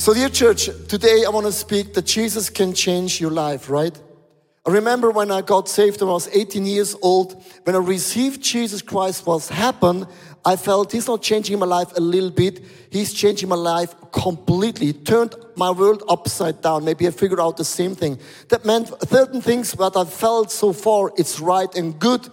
So, dear church, today I want to speak that Jesus can change your life, right? I remember when I got saved, when I was 18 years old. When I received Jesus Christ, what happened, I felt He's not changing my life a little bit, He's changing my life completely. He turned my world upside down. Maybe I figured out the same thing. That meant certain things that I felt so far, it's right and good.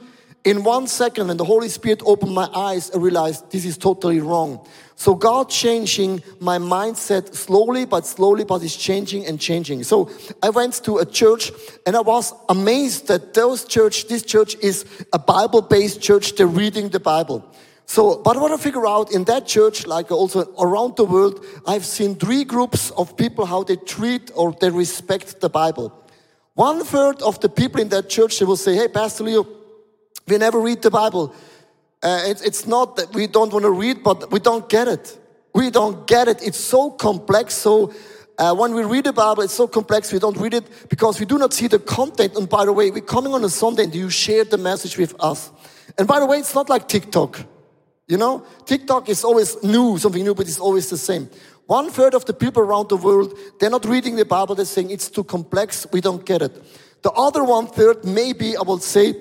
In one second, when the Holy Spirit opened my eyes, I realized this is totally wrong. So God changing my mindset slowly, but slowly, but it's changing and changing. So I went to a church and I was amazed that those church, this church is a Bible-based church. They're reading the Bible. So, but what I figure out in that church, like also around the world, I've seen three groups of people how they treat or they respect the Bible. One third of the people in that church, they will say, Hey, Pastor Leo, we never read the Bible. Uh, it, it's not that we don't want to read, but we don't get it. We don't get it. It's so complex. So uh, when we read the Bible, it's so complex. We don't read it because we do not see the content. And by the way, we're coming on a Sunday and you share the message with us. And by the way, it's not like TikTok. You know, TikTok is always new, something new, but it's always the same. One third of the people around the world, they're not reading the Bible, they're saying it's too complex, we don't get it. The other one third, maybe I will say,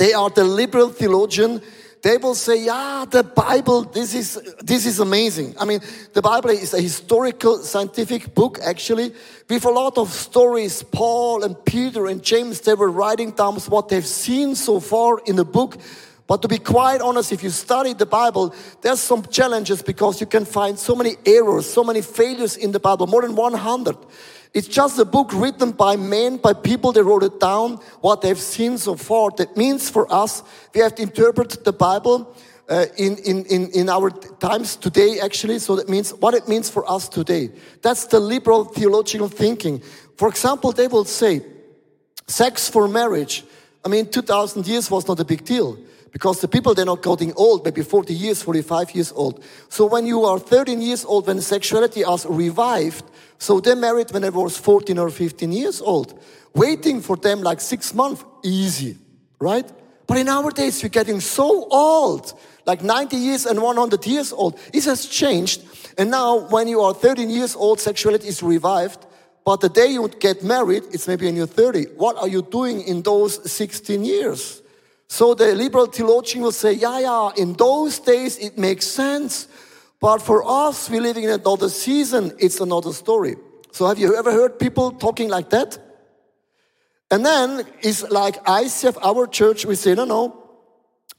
they are the liberal theologian. They will say, yeah, the Bible, this is, this is amazing. I mean, the Bible is a historical, scientific book, actually, with a lot of stories. Paul and Peter and James, they were writing down what they've seen so far in the book but to be quite honest, if you study the Bible, there's some challenges because you can find so many errors, so many failures in the Bible, more than 100. It's just a book written by men, by people that wrote it down, what they've seen so far. That means for us, we have to interpret the Bible uh, in, in, in, in our times today, actually. So that means what it means for us today. That's the liberal theological thinking. For example, they will say, sex for marriage. I mean, 2000 years was not a big deal because the people they're not getting old maybe 40 years 45 years old. So when you are 13 years old when sexuality is revived so they married when they was 14 or 15 years old. Waiting for them like six months easy right? But in our days we're getting so old like 90 years and 100 years old. It has changed. And now when you are 13 years old sexuality is revived. But the day you get married it's maybe in your 30 what are you doing in those 16 years so the liberal theologian will say, yeah, yeah, in those days it makes sense. But for us, we're living in another season, it's another story. So have you ever heard people talking like that? And then it's like ICF, our church, we say, no, no,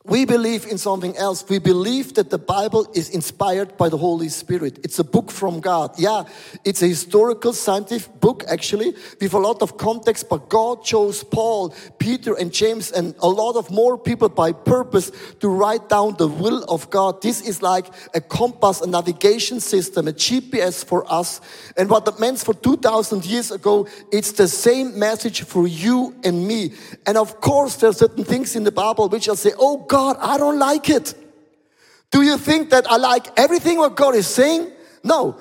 we believe in something else. We believe that the Bible is inspired by the Holy Spirit. It's a book from God. Yeah, it's a historical, scientific book, actually, with a lot of context, but God chose Paul, Peter, and James, and a lot of more people by purpose to write down the will of God. This is like a compass, a navigation system, a GPS for us. And what that meant for 2,000 years ago, it's the same message for you and me. And of course, there are certain things in the Bible which I say, oh, God, I don't like it. Do you think that I like everything what God is saying? No.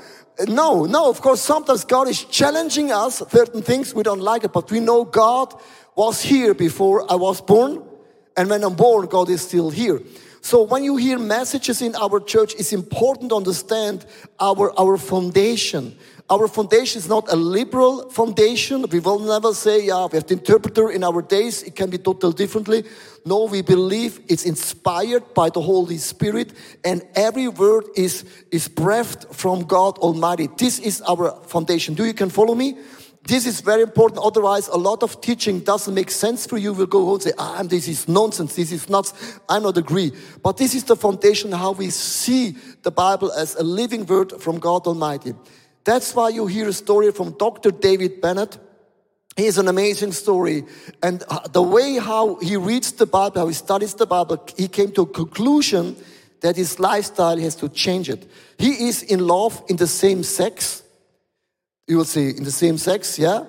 No, no, of course, sometimes God is challenging us, certain things we don't like it, but we know God was here before I was born, and when I'm born, God is still here. So when you hear messages in our church, it's important to understand our, our foundation. Our foundation is not a liberal foundation. We will never say, yeah, we have the interpreter in our days. It can be totally differently. No, we believe it's inspired by the Holy Spirit and every word is, is breathed from God Almighty. This is our foundation. Do you can follow me? This is very important. Otherwise, a lot of teaching doesn't make sense for you. We'll go home and say, ah, this is nonsense. This is nuts. I not agree. But this is the foundation how we see the Bible as a living word from God Almighty. That's why you hear a story from Dr. David Bennett. He is an amazing story. And uh, the way how he reads the Bible, how he studies the Bible, he came to a conclusion that his lifestyle has to change it. He is in love in the same sex. You will see in the same sex, yeah?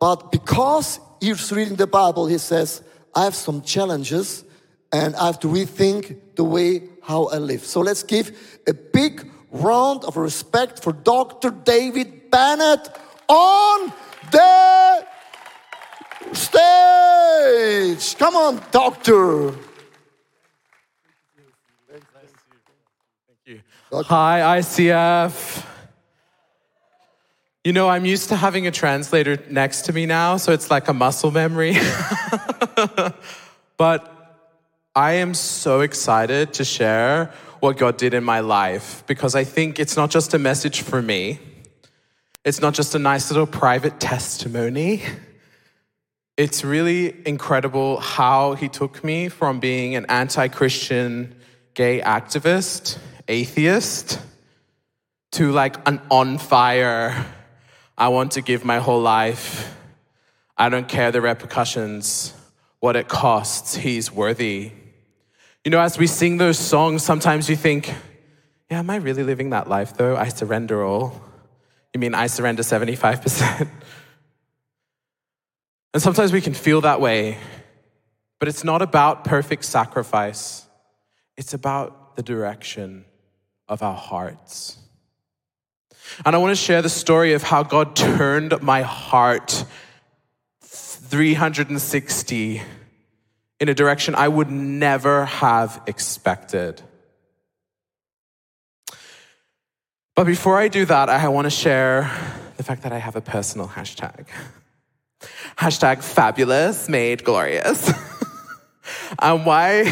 But because he's reading the Bible, he says, I have some challenges and I have to rethink the way how I live. So let's give a big round of respect for Dr. David Bennett on the stage. Come on, doctor. Hi, ICF. You know, I'm used to having a translator next to me now, so it's like a muscle memory. but I am so excited to share what God did in my life because I think it's not just a message for me, it's not just a nice little private testimony. It's really incredible how he took me from being an anti Christian gay activist, atheist, to like an on fire I want to give my whole life. I don't care the repercussions, what it costs. He's worthy. You know, as we sing those songs, sometimes you think, yeah, am I really living that life though? I surrender all. You mean I surrender 75%? and sometimes we can feel that way, but it's not about perfect sacrifice, it's about the direction of our hearts. And I want to share the story of how God turned my heart 360 in a direction I would never have expected. But before I do that, I want to share the fact that I have a personal hashtag. Hashtag fabulous made glorious. and why?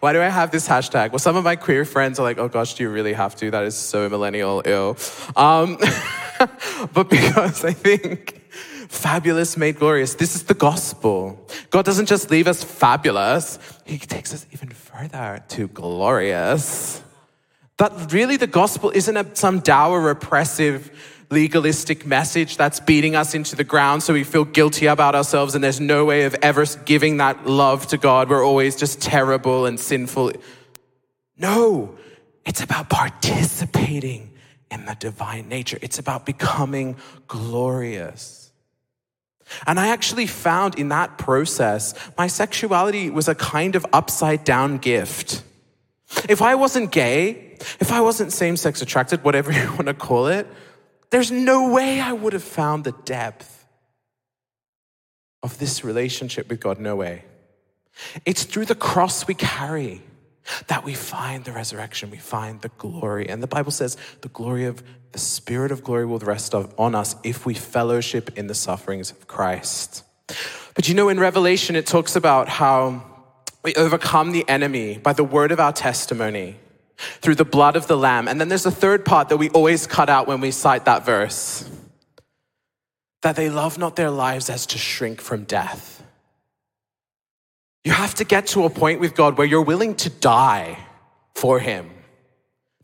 Why do I have this hashtag? Well, some of my queer friends are like, oh gosh, do you really have to? That is so millennial, ill. Um, but because I think fabulous made glorious, this is the gospel. God doesn't just leave us fabulous, He takes us even further to glorious. That really the gospel isn't a, some dour, repressive, legalistic message that's beating us into the ground so we feel guilty about ourselves and there's no way of ever giving that love to God. We're always just terrible and sinful. No, it's about participating in the divine nature, it's about becoming glorious. And I actually found in that process, my sexuality was a kind of upside down gift. If I wasn't gay, if I wasn't same sex attracted, whatever you want to call it, there's no way I would have found the depth of this relationship with God. No way. It's through the cross we carry that we find the resurrection, we find the glory. And the Bible says the glory of the Spirit of glory will rest on us if we fellowship in the sufferings of Christ. But you know, in Revelation, it talks about how we overcome the enemy by the word of our testimony through the blood of the Lamb. And then there's a third part that we always cut out when we cite that verse that they love not their lives as to shrink from death. You have to get to a point with God where you're willing to die for Him.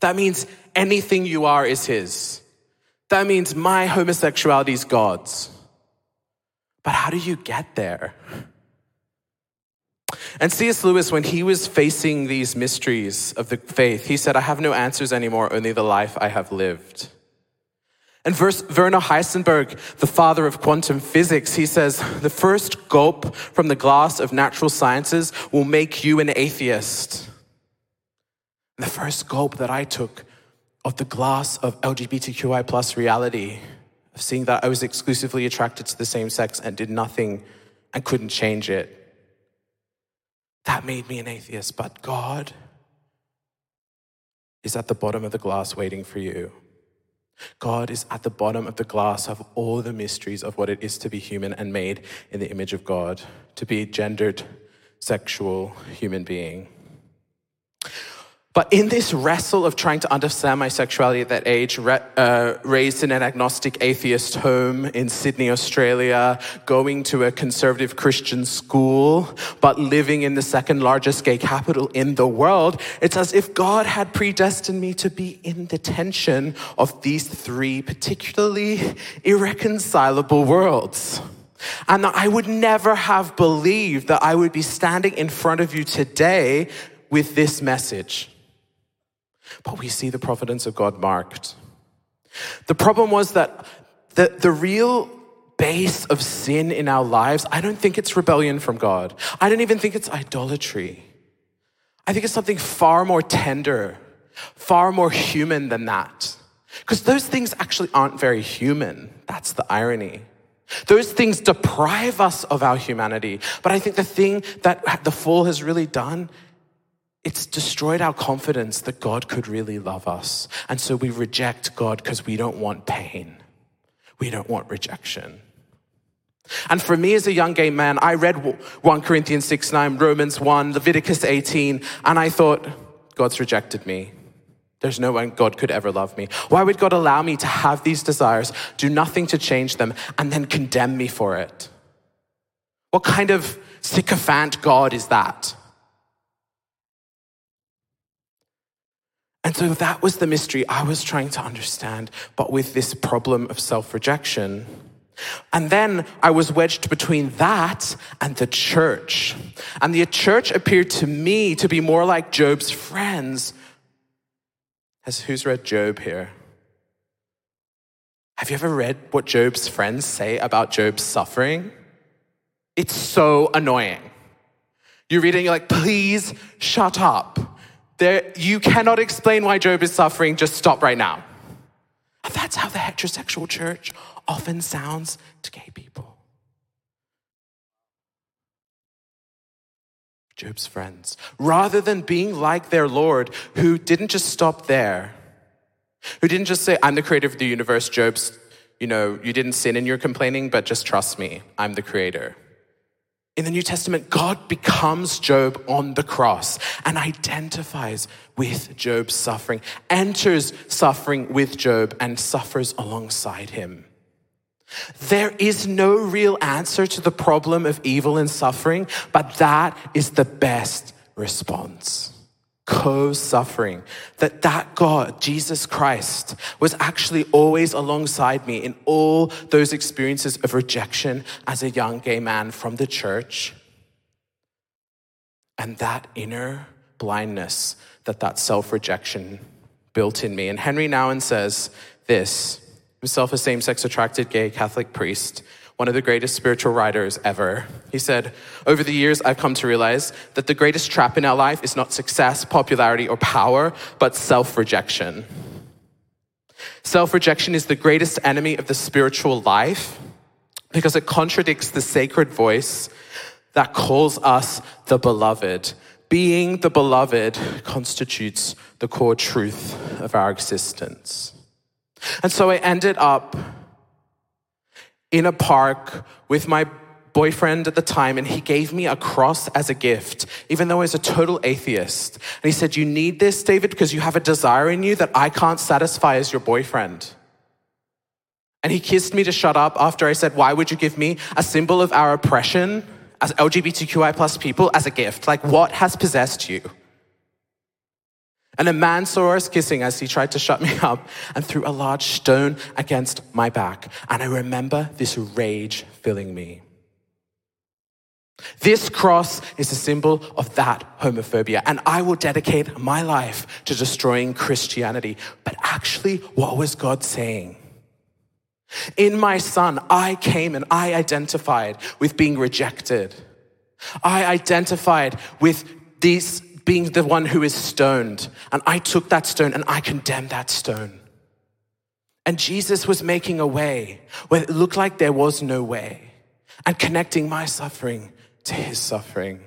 That means anything you are is His. That means my homosexuality is God's. But how do you get there? And C.S. Lewis, when he was facing these mysteries of the faith, he said, I have no answers anymore, only the life I have lived. And Werner Heisenberg, the father of quantum physics, he says, the first gulp from the glass of natural sciences will make you an atheist. The first gulp that I took of the glass of LGBTQI plus reality, of seeing that I was exclusively attracted to the same sex and did nothing and couldn't change it. That made me an atheist, but God is at the bottom of the glass waiting for you. God is at the bottom of the glass of all the mysteries of what it is to be human and made in the image of God, to be a gendered, sexual human being. But in this wrestle of trying to understand my sexuality at that age, uh, raised in an agnostic atheist home in Sydney, Australia, going to a conservative Christian school, but living in the second largest gay capital in the world, it's as if God had predestined me to be in the tension of these three particularly irreconcilable worlds. And that I would never have believed that I would be standing in front of you today with this message. But we see the providence of God marked. The problem was that the, the real base of sin in our lives, I don't think it's rebellion from God. I don't even think it's idolatry. I think it's something far more tender, far more human than that. Because those things actually aren't very human. That's the irony. Those things deprive us of our humanity. But I think the thing that the fall has really done it's destroyed our confidence that God could really love us. And so we reject God because we don't want pain. We don't want rejection. And for me as a young gay man, I read 1 Corinthians 6 9, Romans 1, Leviticus 18, and I thought, God's rejected me. There's no way God could ever love me. Why would God allow me to have these desires, do nothing to change them, and then condemn me for it? What kind of sycophant God is that? And so that was the mystery I was trying to understand, but with this problem of self rejection. And then I was wedged between that and the church. And the church appeared to me to be more like Job's friends. Has who's read Job here? Have you ever read what Job's friends say about Job's suffering? It's so annoying. You read it and you're like, please shut up. There, you cannot explain why Job is suffering, just stop right now. And that's how the heterosexual church often sounds to gay people. Job's friends, rather than being like their Lord, who didn't just stop there, who didn't just say, I'm the creator of the universe, Job's, you know, you didn't sin in your complaining, but just trust me, I'm the creator. In the New Testament, God becomes Job on the cross and identifies with Job's suffering, enters suffering with Job, and suffers alongside him. There is no real answer to the problem of evil and suffering, but that is the best response co-suffering that that god jesus christ was actually always alongside me in all those experiences of rejection as a young gay man from the church. And that inner blindness that that self-rejection built in me. And henry nouwen says this himself a same-sex attracted gay catholic priest one of the greatest spiritual writers ever. He said, Over the years, I've come to realize that the greatest trap in our life is not success, popularity, or power, but self rejection. Self rejection is the greatest enemy of the spiritual life because it contradicts the sacred voice that calls us the beloved. Being the beloved constitutes the core truth of our existence. And so I ended up in a park with my boyfriend at the time, and he gave me a cross as a gift, even though I was a total atheist. And he said, You need this, David, because you have a desire in you that I can't satisfy as your boyfriend. And he kissed me to shut up after I said, Why would you give me a symbol of our oppression as LGBTQI plus people as a gift? Like, what has possessed you? And a man saw us kissing as he tried to shut me up and threw a large stone against my back. And I remember this rage filling me. This cross is a symbol of that homophobia, and I will dedicate my life to destroying Christianity. But actually, what was God saying? In my son, I came and I identified with being rejected. I identified with these being the one who is stoned. And I took that stone and I condemned that stone. And Jesus was making a way where it looked like there was no way and connecting my suffering to his suffering.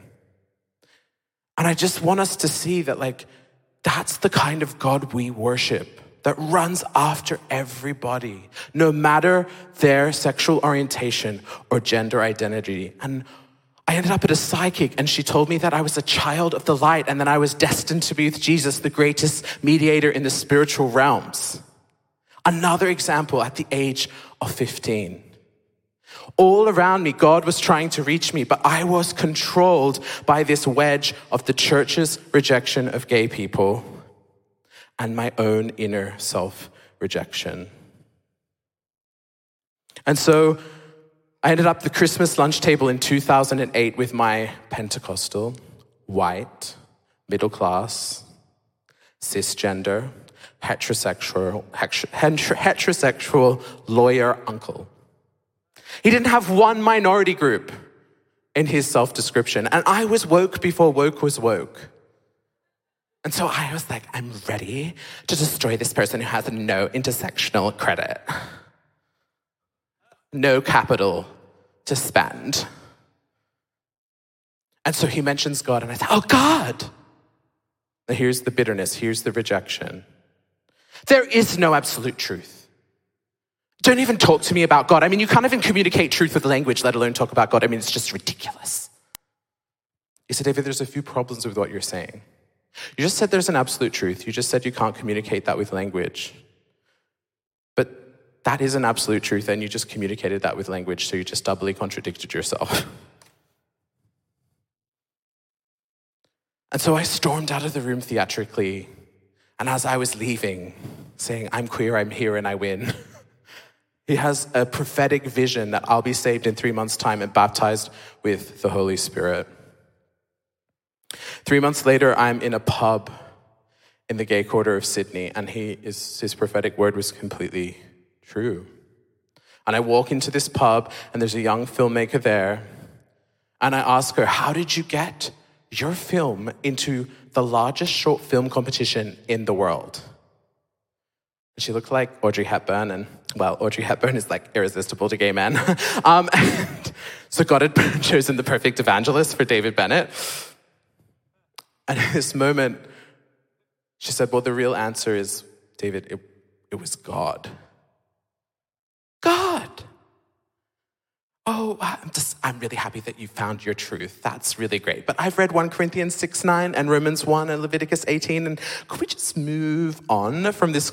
And I just want us to see that, like, that's the kind of God we worship that runs after everybody, no matter their sexual orientation or gender identity. And I ended up at a psychic and she told me that I was a child of the light and that I was destined to be with Jesus, the greatest mediator in the spiritual realms. Another example at the age of 15. All around me, God was trying to reach me, but I was controlled by this wedge of the church's rejection of gay people and my own inner self rejection. And so I ended up the Christmas lunch table in 2008 with my Pentecostal, white, middle class, cisgender, heterosexual, heterosexual lawyer uncle. He didn't have one minority group in his self description. And I was woke before woke was woke. And so I was like, I'm ready to destroy this person who has no intersectional credit, no capital, to spend. And so he mentions God, and I thought, oh, God. Now here's the bitterness, here's the rejection. There is no absolute truth. Don't even talk to me about God. I mean, you can't even communicate truth with language, let alone talk about God. I mean, it's just ridiculous. He said, David, there's a few problems with what you're saying. You just said there's an absolute truth. You just said you can't communicate that with language. But that is an absolute truth, and you just communicated that with language, so you just doubly contradicted yourself. and so I stormed out of the room theatrically, and as I was leaving, saying, I'm queer, I'm here, and I win. he has a prophetic vision that I'll be saved in three months' time and baptized with the Holy Spirit. Three months later, I'm in a pub in the gay quarter of Sydney, and he is, his prophetic word was completely true. And I walk into this pub, and there's a young filmmaker there, and I ask her, How did you get your film into the largest short film competition in the world? And she looked like Audrey Hepburn, and well, Audrey Hepburn is like irresistible to gay men. um, so God had chosen the perfect evangelist for David Bennett. And in this moment, she said, Well, the real answer is, David, it, it was. God. Oh, I'm just, I'm really happy that you found your truth. That's really great. But I've read 1 Corinthians 6 9 and Romans 1 and Leviticus 18. And could we just move on from this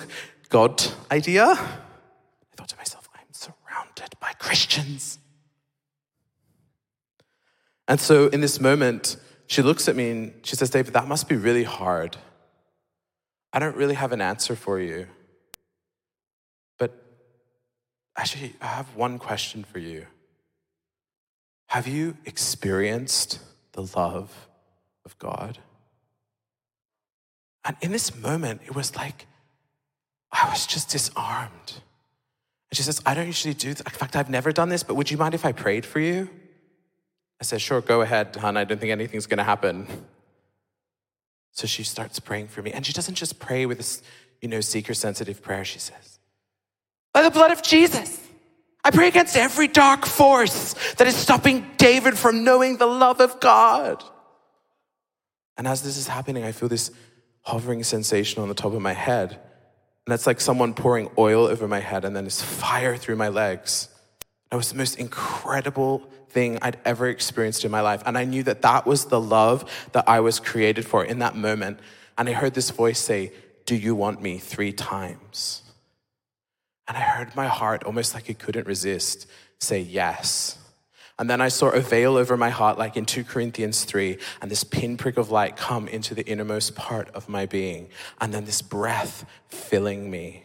God idea? I thought to myself, I'm surrounded by Christians. And so in this moment, she looks at me and she says, David, that must be really hard. I don't really have an answer for you. But actually, I have one question for you. Have you experienced the love of God? And in this moment, it was like I was just disarmed. And she says, I don't usually do this. In fact, I've never done this, but would you mind if I prayed for you? I said, Sure, go ahead, hon. I don't think anything's going to happen. So she starts praying for me. And she doesn't just pray with this, you know, seeker sensitive prayer. She says, By the blood of Jesus, I pray against every dark force that is stopping David from knowing the love of God. And as this is happening, I feel this hovering sensation on the top of my head. And it's like someone pouring oil over my head and then this fire through my legs. It was the most incredible thing I'd ever experienced in my life. And I knew that that was the love that I was created for in that moment. And I heard this voice say, Do you want me? three times. And I heard my heart, almost like it couldn't resist, say yes. And then I saw a veil over my heart, like in 2 Corinthians 3, and this pinprick of light come into the innermost part of my being. And then this breath filling me.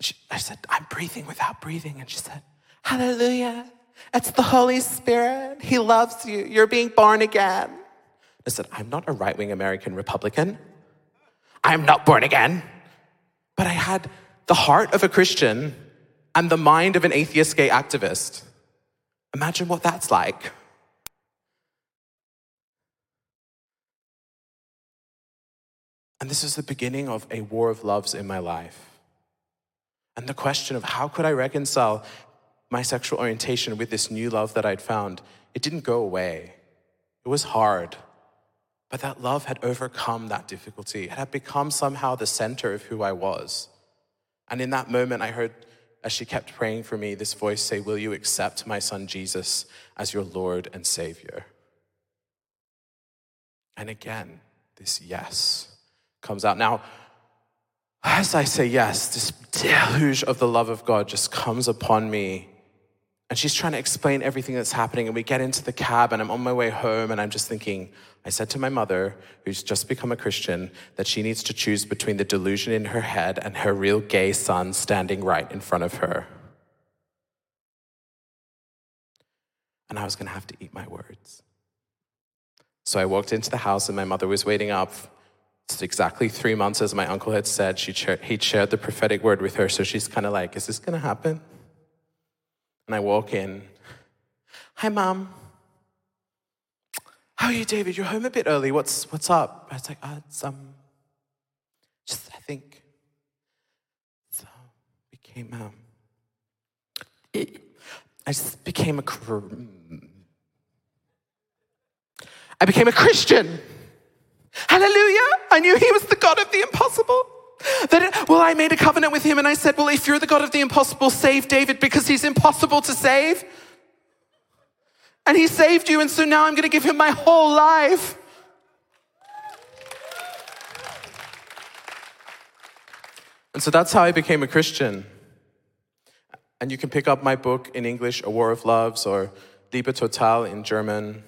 She, I said, I'm breathing without breathing. And she said, Hallelujah. It's the Holy Spirit. He loves you. You're being born again. I said, I'm not a right wing American Republican. I'm not born again. But I had the heart of a Christian and the mind of an atheist gay activist. Imagine what that's like. And this is the beginning of a war of loves in my life. And the question of how could I reconcile my sexual orientation with this new love that I'd found, it didn't go away. It was hard. But that love had overcome that difficulty. It had become somehow the center of who I was. And in that moment, I heard, as she kept praying for me, this voice say, Will you accept my son Jesus as your Lord and Savior? And again, this yes comes out. Now, as I say yes, this deluge of the love of God just comes upon me and she's trying to explain everything that's happening. And we get into the cab, and I'm on my way home, and I'm just thinking, I said to my mother, who's just become a Christian, that she needs to choose between the delusion in her head and her real gay son standing right in front of her. And I was going to have to eat my words. So I walked into the house, and my mother was waiting up. It's exactly three months, as my uncle had said. She he'd shared the prophetic word with her, so she's kind of like, Is this going to happen? And I walk in. Hi, mom. How are you, David? You're home a bit early. What's what's up? I was like, oh, it's um, just I think so became um, I just became a I became a Christian. Hallelujah! I knew He was the God of the impossible. That well, I made a covenant with him and I said, Well, if you're the God of the impossible, save David because he's impossible to save. And he saved you, and so now I'm going to give him my whole life. And so that's how I became a Christian. And you can pick up my book in English, A War of Loves, or Liebe Total in German.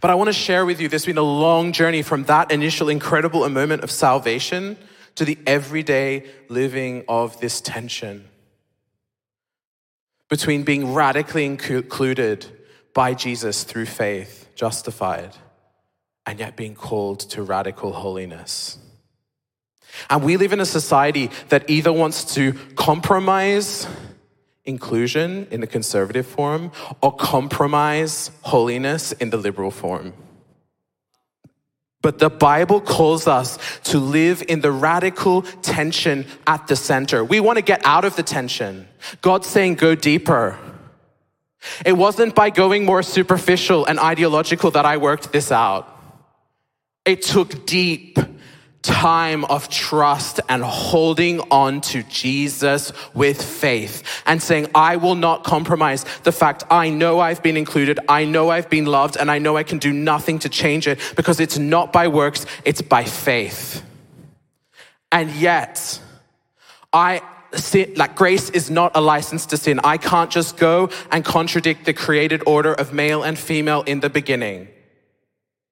But I want to share with you, there's been a long journey from that initial incredible moment of salvation to the everyday living of this tension between being radically included by Jesus through faith, justified, and yet being called to radical holiness. And we live in a society that either wants to compromise inclusion in the conservative form or compromise holiness in the liberal form. But the Bible calls us to live in the radical tension at the center. We want to get out of the tension. God's saying, go deeper. It wasn't by going more superficial and ideological that I worked this out. It took deep time of trust and holding on to Jesus with faith and saying, I will not compromise the fact I know I've been included, I know I've been loved, and I know I can do nothing to change it because it's not by works, it's by faith. And yet, I sin, like grace is not a license to sin. I can't just go and contradict the created order of male and female in the beginning.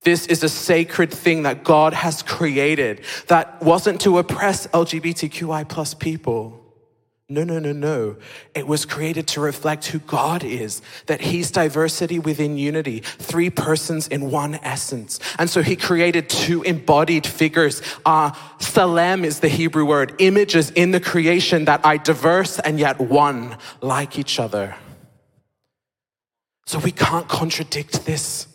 This is a sacred thing that God has created that wasn't to oppress LGBTQI plus people. No, no, no, no. It was created to reflect who God is, that He's diversity within unity, three persons in one essence. And so He created two embodied figures. Uh, tselem is the Hebrew word, images in the creation that are diverse and yet one, like each other. So we can't contradict this.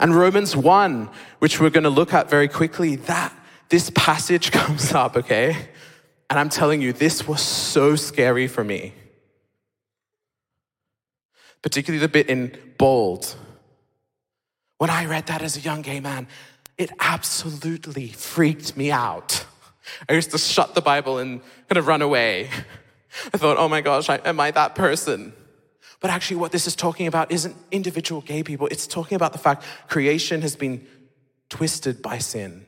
And Romans 1, which we're going to look at very quickly, that this passage comes up, okay? And I'm telling you, this was so scary for me. Particularly the bit in bold. When I read that as a young gay man, it absolutely freaked me out. I used to shut the Bible and kind of run away. I thought, oh my gosh, am I that person? But actually, what this is talking about isn't individual gay people. It's talking about the fact creation has been twisted by sin.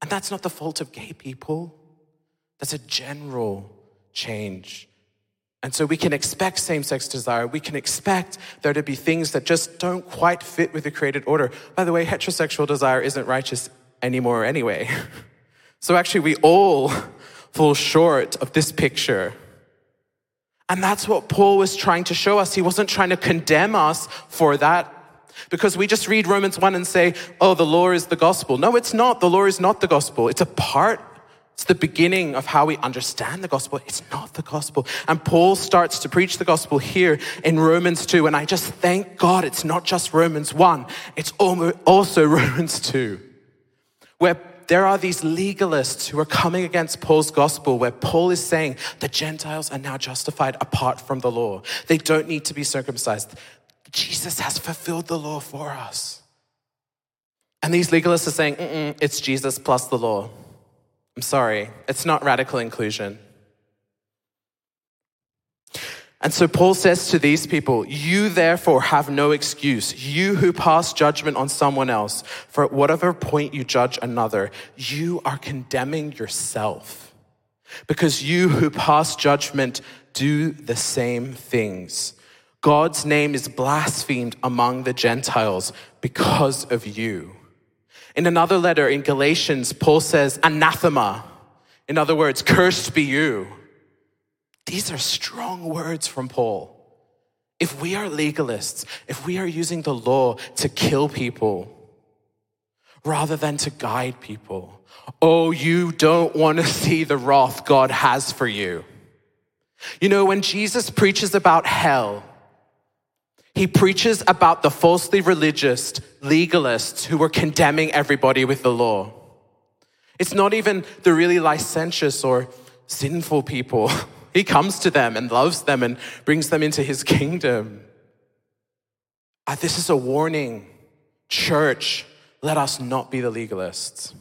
And that's not the fault of gay people, that's a general change. And so we can expect same sex desire. We can expect there to be things that just don't quite fit with the created order. By the way, heterosexual desire isn't righteous anymore anyway. So actually, we all fall short of this picture and that's what Paul was trying to show us. He wasn't trying to condemn us for that because we just read Romans 1 and say, oh, the law is the gospel. No, it's not. The law is not the gospel. It's a part, it's the beginning of how we understand the gospel. It's not the gospel. And Paul starts to preach the gospel here in Romans 2. And I just thank God it's not just Romans 1, it's also Romans 2, where there are these legalists who are coming against Paul's gospel, where Paul is saying the Gentiles are now justified apart from the law. They don't need to be circumcised. Jesus has fulfilled the law for us. And these legalists are saying, it's Jesus plus the law. I'm sorry, it's not radical inclusion. And so Paul says to these people, You therefore have no excuse, you who pass judgment on someone else. For at whatever point you judge another, you are condemning yourself. Because you who pass judgment do the same things. God's name is blasphemed among the Gentiles because of you. In another letter in Galatians, Paul says, Anathema. In other words, cursed be you. These are strong words from Paul. If we are legalists, if we are using the law to kill people rather than to guide people, oh, you don't want to see the wrath God has for you. You know, when Jesus preaches about hell, he preaches about the falsely religious legalists who were condemning everybody with the law. It's not even the really licentious or sinful people He comes to them and loves them and brings them into his kingdom. Uh, this is a warning. Church, let us not be the legalists.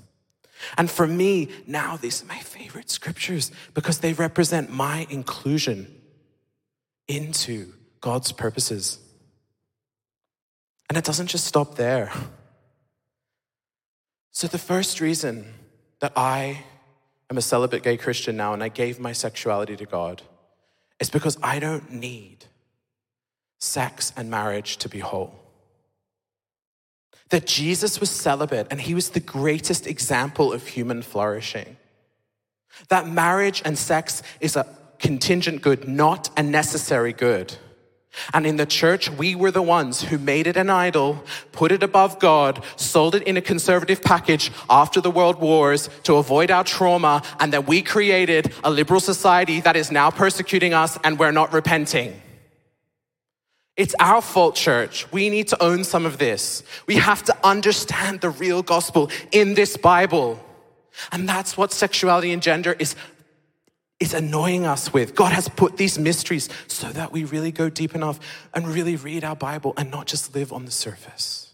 And for me, now these are my favorite scriptures because they represent my inclusion into God's purposes. And it doesn't just stop there. So, the first reason that I am a celibate gay Christian now and I gave my sexuality to God it's because I don't need sex and marriage to be whole. That Jesus was celibate and he was the greatest example of human flourishing. That marriage and sex is a contingent good, not a necessary good. And in the church, we were the ones who made it an idol, put it above God, sold it in a conservative package after the world wars to avoid our trauma, and then we created a liberal society that is now persecuting us and we're not repenting. It's our fault, church. We need to own some of this. We have to understand the real gospel in this Bible. And that's what sexuality and gender is is annoying us with. God has put these mysteries so that we really go deep enough and really read our Bible and not just live on the surface.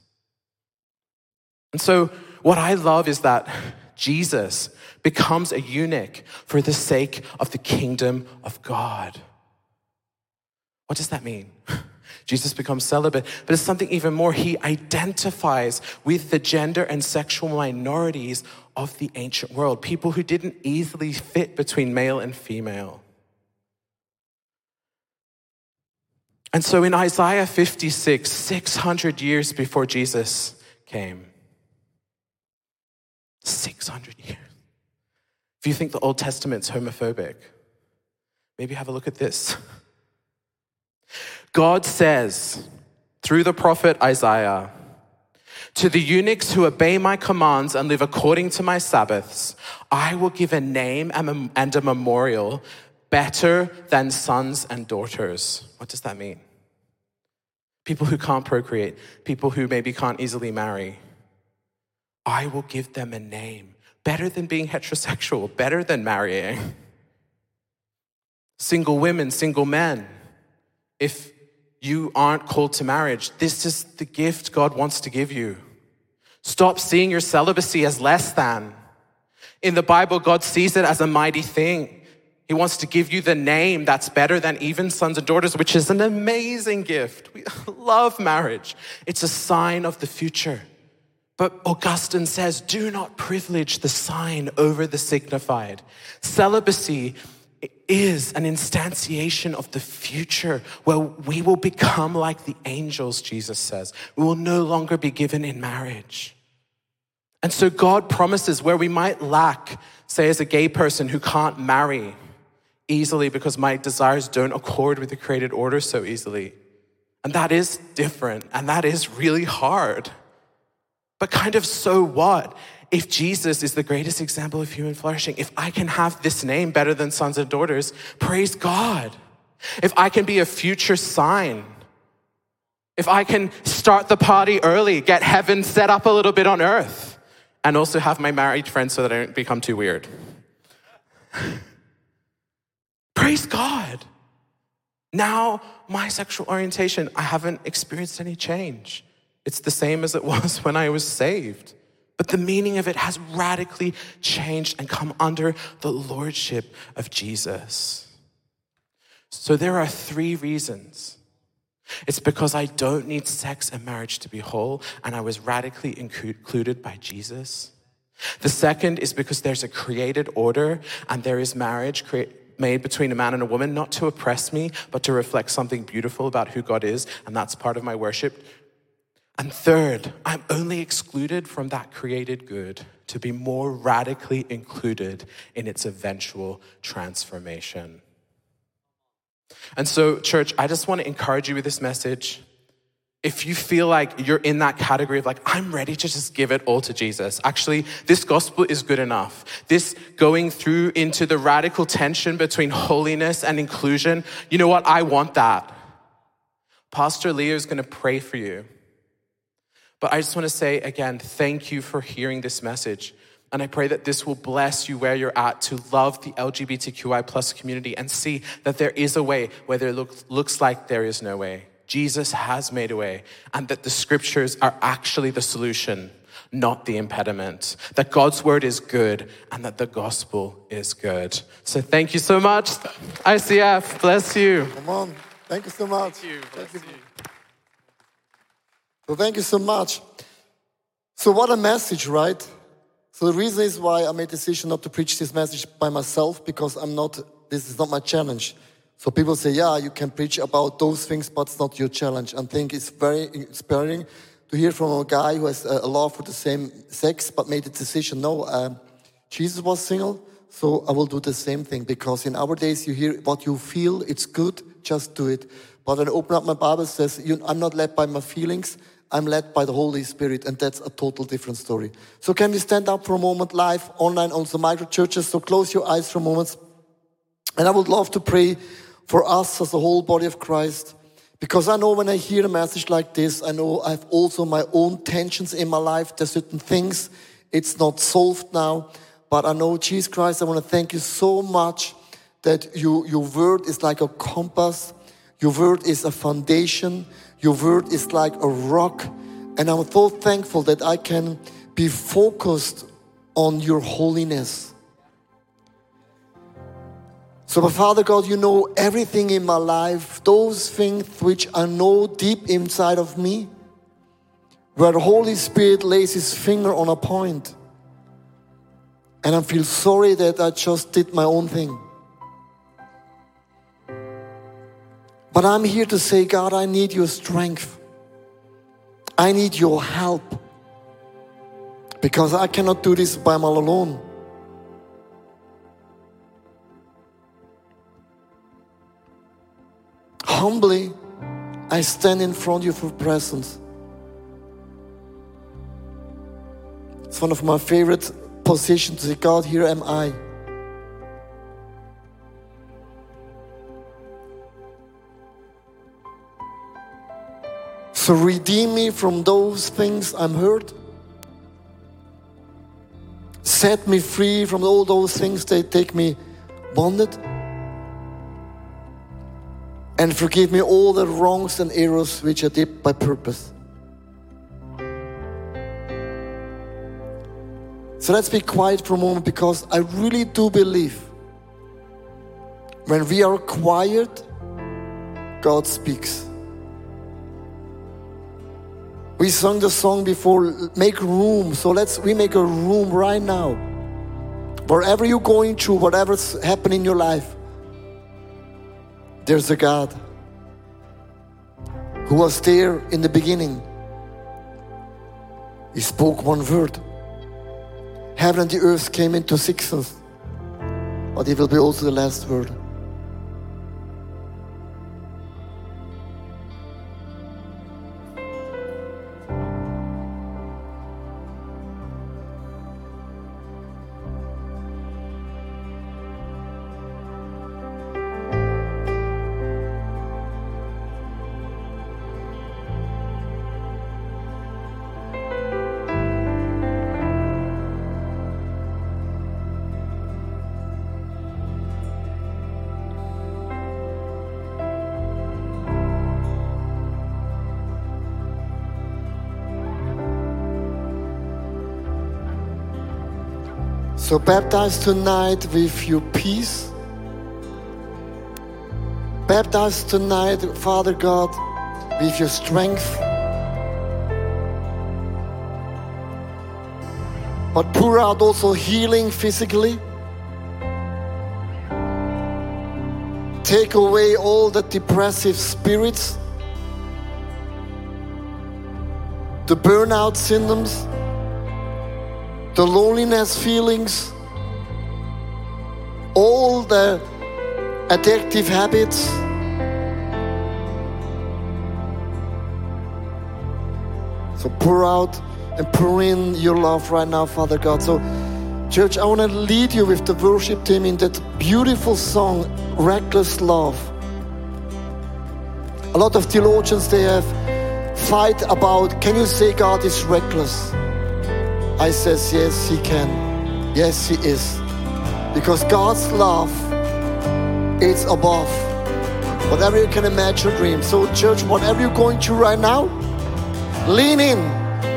And so, what I love is that Jesus becomes a eunuch for the sake of the kingdom of God. What does that mean? Jesus becomes celibate, but it's something even more. He identifies with the gender and sexual minorities of the ancient world, people who didn't easily fit between male and female. And so in Isaiah 56, 600 years before Jesus came, 600 years. If you think the Old Testament's homophobic, maybe have a look at this. God says through the prophet Isaiah, to the eunuchs who obey my commands and live according to my Sabbaths, I will give a name and a memorial better than sons and daughters. What does that mean? People who can't procreate, people who maybe can't easily marry. I will give them a name better than being heterosexual, better than marrying. Single women, single men. If you aren't called to marriage. This is the gift God wants to give you. Stop seeing your celibacy as less than. In the Bible, God sees it as a mighty thing. He wants to give you the name that's better than even sons and daughters, which is an amazing gift. We love marriage. It's a sign of the future. But Augustine says, do not privilege the sign over the signified. Celibacy is an instantiation of the future where we will become like the angels, Jesus says. We will no longer be given in marriage. And so God promises where we might lack, say, as a gay person who can't marry easily because my desires don't accord with the created order so easily. And that is different and that is really hard. But kind of so what? if Jesus is the greatest example of human flourishing, if I can have this name better than sons and daughters, praise God. If I can be a future sign, if I can start the party early, get heaven set up a little bit on earth, and also have my married friends so that I don't become too weird. praise God. Now, my sexual orientation, I haven't experienced any change. It's the same as it was when I was saved. But the meaning of it has radically changed and come under the lordship of Jesus. So there are three reasons. It's because I don't need sex and marriage to be whole, and I was radically included by Jesus. The second is because there's a created order and there is marriage made between a man and a woman, not to oppress me, but to reflect something beautiful about who God is, and that's part of my worship. And third, I'm only excluded from that created good to be more radically included in its eventual transformation. And so, church, I just want to encourage you with this message. If you feel like you're in that category of like, I'm ready to just give it all to Jesus, actually, this gospel is good enough. This going through into the radical tension between holiness and inclusion, you know what? I want that. Pastor Leo is going to pray for you. But I just want to say again, thank you for hearing this message. And I pray that this will bless you where you're at to love the LGBTQI plus community and see that there is a way where there look, looks like there is no way. Jesus has made a way, and that the scriptures are actually the solution, not the impediment. That God's word is good and that the gospel is good. So thank you so much, ICF. Bless you. Come on. Thank you so much. Thank you. Bless you. So thank you so much. So what a message, right? So the reason is why I made a decision not to preach this message by myself because I'm not, this is not my challenge. So people say, yeah, you can preach about those things, but it's not your challenge. And I think it's very inspiring to hear from a guy who has a love for the same sex, but made a decision. No, um, Jesus was single, so I will do the same thing because in our days you hear what you feel, it's good, just do it. But when I open up my Bible, says I'm not led by my feelings, I'm led by the Holy Spirit, and that's a total different story. So can we stand up for a moment, live, online, on the micro churches? So close your eyes for a moment, and I would love to pray for us as a whole body of Christ. Because I know when I hear a message like this, I know I have also my own tensions in my life. There's certain things, it's not solved now. But I know, Jesus Christ, I want to thank you so much that you, your word is like a compass. Your word is a foundation. Your word is like a rock. And I'm so thankful that I can be focused on your holiness. So, Father God, you know everything in my life, those things which I know deep inside of me, where the Holy Spirit lays his finger on a point, and I feel sorry that I just did my own thing. But I'm here to say, God, I need your strength. I need your help. Because I cannot do this by my alone. Humbly, I stand in front of your presence. It's one of my favorite positions to say, God, here am I. So redeem me from those things I'm hurt. Set me free from all those things that take me bonded and forgive me all the wrongs and errors which I did by purpose. So let's be quiet for a moment because I really do believe when we are quiet, God speaks. We sung the song before, make room. So let's we make a room right now. Wherever you're going through, whatever's happening in your life, there's a God who was there in the beginning. He spoke one word. Heaven and the earth came into existence, but it will be also the last word. So baptize tonight with your peace. Baptize tonight, Father God, with your strength. But pour out also healing physically. Take away all the depressive spirits, the burnout symptoms the loneliness feelings, all the addictive habits. So pour out and pour in your love right now, Father God. So, church, I want to lead you with the worship team in that beautiful song, Reckless Love. A lot of theologians, they have fight about, can you say God is reckless? I says, yes, he can. Yes, he is. Because God's love is above whatever you can imagine dream. So, church, whatever you're going through right now, lean in,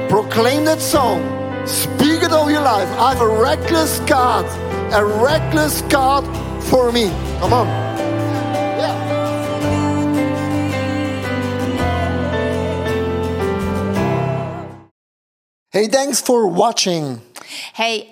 proclaim that song, Speak it over your life. I have a reckless God, a reckless God for me. Come on. Hey, thanks for watching. Hey,